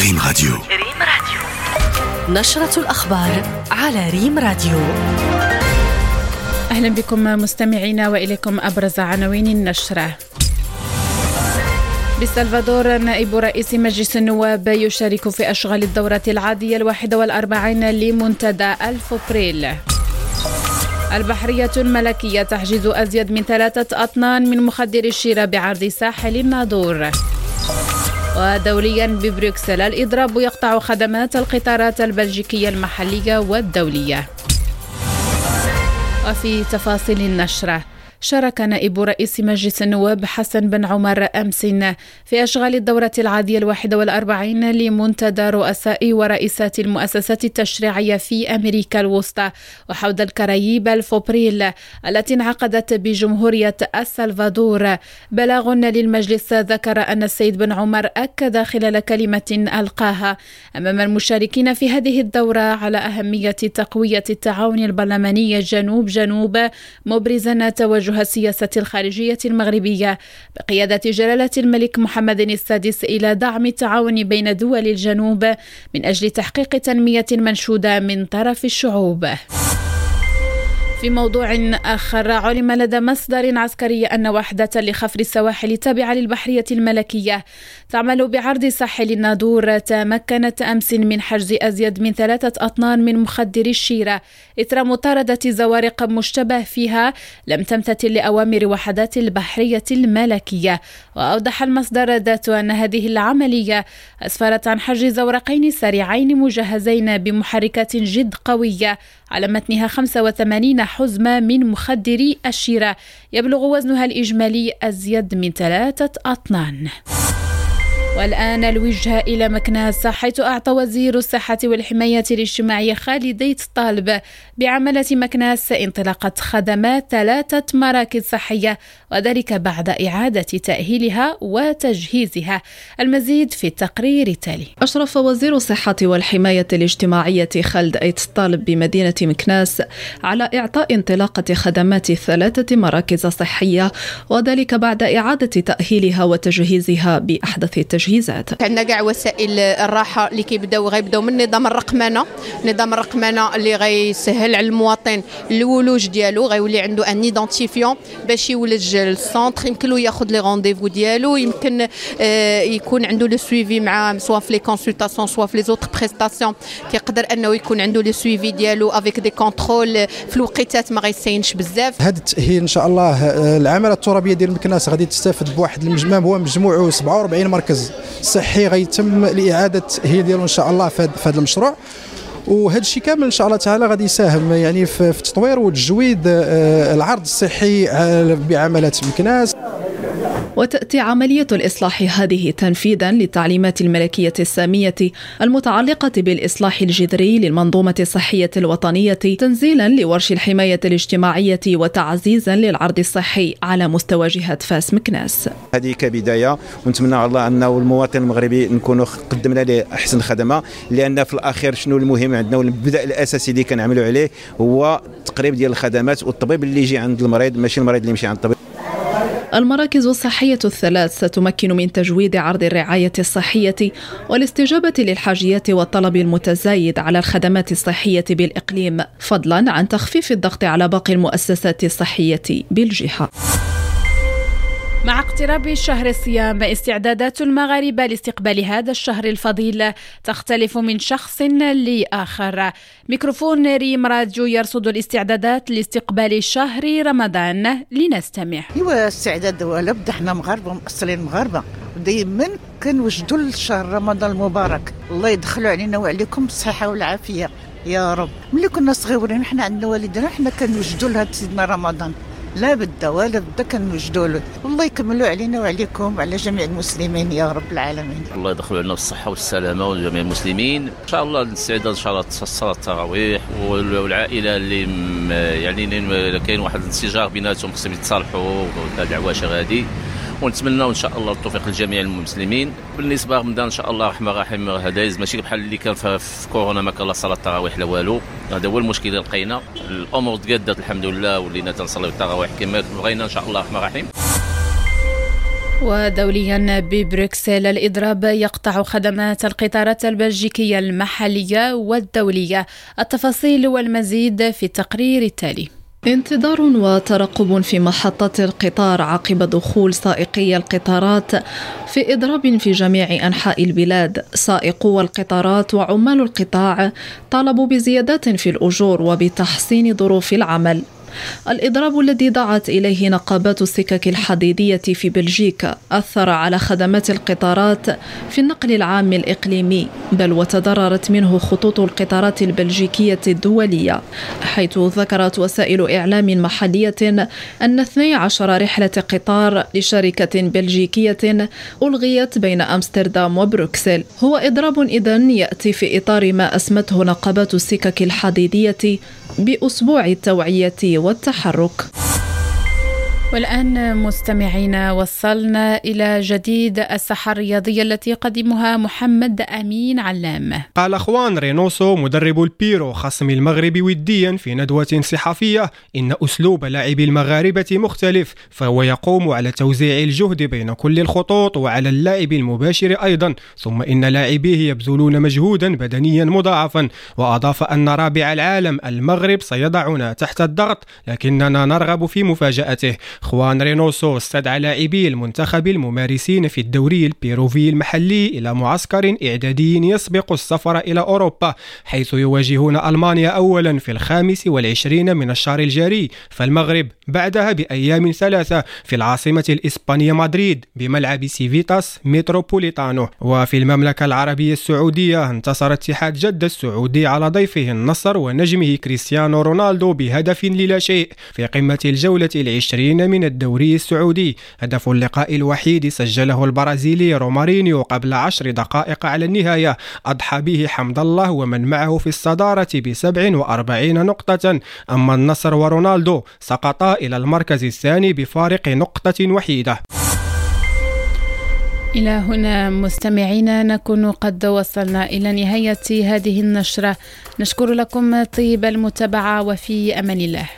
ريم راديو. ريم راديو. نشرة الأخبار على ريم راديو. أهلا بكم مستمعينا وإليكم أبرز عناوين النشرة. بالسلفادور نائب رئيس مجلس النواب يشارك في أشغال الدورة العادية الواحدة والأربعين لمنتدى ألف أبريل. البحرية الملكية تحجز أزيد من ثلاثة أطنان من مخدر الشيرة بعرض ساحل الناظور. ودوليا ببروكسل. الإضراب يقطع خدمات القطارات البلجيكية المحلية والدولية. وفي تفاصيل النشرة شارك نائب رئيس مجلس النواب حسن بن عمر أمس في أشغال الدورة العادية الواحدة والأربعين لمنتدى رؤساء ورئيسات المؤسسات التشريعية في أمريكا الوسطى وحوض الكرايب الفوبريل التي انعقدت بجمهورية السلفادور. بلاغ للمجلس ذكر أن السيد بن عمر أكد خلال كلمة ألقاها أمام المشاركين في هذه الدورة على أهمية تقوية التعاون البرلماني جنوب جنوب مبرزا توجه توجه السياسة الخارجية المغربية بقيادة جلالة الملك محمد السادس إلى دعم التعاون بين دول الجنوب من أجل تحقيق تنمية منشودة من طرف الشعوب. في موضوع آخر. علم لدى مصدر عسكري أن وحدة لخفر السواحل تابعة للبحرية الملكية تعمل بعرض ساحل النادور. تمكنت أمس من حجز أزيد من ثلاثة أطنان من مخدر الشيرة. إثر مطاردة زوارق مشتبه فيها لم تمتثل لأوامر وحدات البحرية الملكية. وأوضح المصدر ذات أن هذه العملية أسفرت عن حجز زورقين سريعين مجهزين بمحركات جد قوية على متنها 85 حزمة من مخدري الشيرة يبلغ وزنها الإجمالي أزيد من ثلاثة أطنان. والآن الوجهة إلى مكناس حيث أعطى وزير الصحة والحماية الاجتماعية خالد طالب بعملة مكناس انطلاقة خدمات ثلاثة مراكز صحية وذلك بعد إعادة تأهيلها وتجهيزها. المزيد في التقرير التالي. أشرف وزير الصحة والحماية الاجتماعية خالد أيت طالب بمدينة مكناس على إعطاء انطلاقة خدمات ثلاثة مراكز صحية وذلك بعد إعادة تأهيلها وتجهيزها بأحدث التجهيزات التجهيزات. عندنا كاع وسائل الراحة اللي كيبداو غيبداو من نظام الرقمنة. نظام الرقمنة اللي غيسهل على المواطن الولوج ديالو غيولي عنده un identifiant باش يولج لل centre يمكن له ياخذ les rendez-vous ديالو يمكن آه يكون عنده le suivi مع soit في les consultations soit في les autres prestations كيقدر انه يكون عنده le suivi ديالو avec des contrôles في الوقيتات ما غيتسناش بزاف. هذا التأهيل إن شاء الله آه، العماله الترابية ديال مكناس غادي تستافد بواحد المجمع هو مجموعه 47 مركز. صحي غيتم الاعاده هي ديالو إن شاء الله في هذا المشروع. وهذا الشيء كامل إن شاء الله تعالى غادي يساهم يعني في التطوير وتجويد آه، العرض الصحي بعملات مكناس. وتأتي عملية الإصلاح هذه تنفيذا للتعليمات الملكية السامية المتعلقة بالإصلاح الجذري للمنظومة الصحية الوطنية تنزيلا لورش الحماية الاجتماعية وتعزيزا للعرض الصحي على مستوى جهة فاس مكناس. هذه كبداية ونتمنى على الله أنه المواطن المغربي نكونوا قدمنا له أحسن خدمة لأن في الأخير شنو المهم عندنا والمبدأ الأساسي اللي كنعملوا عليه هو تقريب ديال الخدمات والطبيب اللي يجي عند المريض ماشي المريض اللي يمشي عند الطبيب. المراكز الصحية الثلاث ستمكن من تجويد عرض الرعاية الصحية والاستجابة للحاجيات والطلب المتزايد على الخدمات الصحية بالإقليم فضلا عن تخفيف الضغط على باقي المؤسسات الصحية بالجهة. مع اقتراب شهر الصيام استعدادات المغاربة لاستقبال هذا الشهر الفضيل تختلف من شخص لآخر. ميكروفون ريم راديو يرصد الاستعدادات لاستقبال شهر رمضان لنستمع. ايوا استعداد ولا بدا إحنا مغاربة مأصلين مغاربة. دائما كنوجدوا لشهر رمضان المبارك. الله يدخلوا علينا وعليكم بالصحه والعافية. يا رب. ملي كنا صغيرين حنا عندنا والدنا حنا كنوجدوا لهذا سيدنا رمضان. لا بد ولا بد كنوجدوا له والله يكملوا علينا وعليكم وعلى جميع المسلمين يا رب العالمين. الله يدخلوا علينا بالصحة والسلامة وجميع المسلمين. إن شاء الله نستعد إن شاء الله صلاه التراويح والعائلة اللي يعني كاين واحد الانسجام بيناتهم خصهم يتصالحوا العواشر هذه ونتمنى إن شاء الله التوفيق لجميع المسلمين. بالنسبة لرمضان إن شاء الله الرحمن الرحيم هذا ماشي بحال اللي كان في كورونا ما كان لا صلاة التراويح لا والو. هذا هو المشكل اللي لقينا. الأمور تقادت الحمد لله ولينا تنصليو التراويح كما بغينا إن شاء الله الرحمن الرحيم ودوليا ببروكسل الإضراب يقطع خدمات القطارات البلجيكية المحلية والدولية. التفاصيل والمزيد في التقرير التالي. انتظار وترقب في محطة القطار عقب دخول سائقي القطارات في إضراب في جميع أنحاء البلاد. سائقو القطارات وعمال القطاع طالبوا بزيادات في الأجور وبتحسين ظروف العمل. الإضراب الذي دعت إليه نقابات السكك الحديدية في بلجيكا أثر على خدمات القطارات في النقل العام الإقليمي بل وتضررت منه خطوط القطارات البلجيكية الدولية حيث ذكرت وسائل إعلام محلية أن 12 رحلة قطار لشركة بلجيكية ألغيت بين أمستردام وبروكسل. هو إضراب إذن يأتي في إطار ما أسمته نقابات السكك الحديدية بأسبوع التوعية والتحرك. والآن مستمعينا وصلنا إلى جديد الساحة الرياضية التي قدمها محمد أمين علام. قال أخوان رينوسو مدرب البيرو خصم المغرب وديا في ندوة صحفية إن أسلوب لاعبي المغاربة مختلف فهو يقوم على توزيع الجهد بين كل الخطوط وعلى اللاعب المباشر أيضا ثم إن لاعبيه يبذلون مجهودا بدنيا مضاعفا. وأضاف أن رابع العالم المغرب سيضعنا تحت الضغط لكننا نرغب في مفاجأته. خوان رينوسو استدعى لاعبي المنتخب الممارسين في الدوري البيروفي المحلي إلى معسكر إعدادي يسبق السفر إلى أوروبا حيث يواجهون ألمانيا أولا في الخامس والعشرين من الشهر الجاري فالمغرب بعدها بأيام ثلاثة في العاصمة الإسبانية مدريد بملعب سيفيتاس متروبوليتانو وفي المملكة العربية السعودية انتصر اتحاد جدة السعودي على ضيفه النصر ونجمه كريستيانو رونالدو بهدف للا شيء في قمة الجولة العشرين من الدوري السعودي. هدف اللقاء الوحيد سجله البرازيلي رومارينيو قبل عشر دقائق على النهاية. أضحى به حمد الله ومن معه في الصدارة ب 47 نقطة. أما النصر ورونالدو سقطا إلى المركز الثاني بفارق نقطة وحيدة. إلى هنا مستمعينا نكون قد وصلنا إلى نهاية هذه النشرة. نشكر لكم طيب المتابعة وفي أمان الله.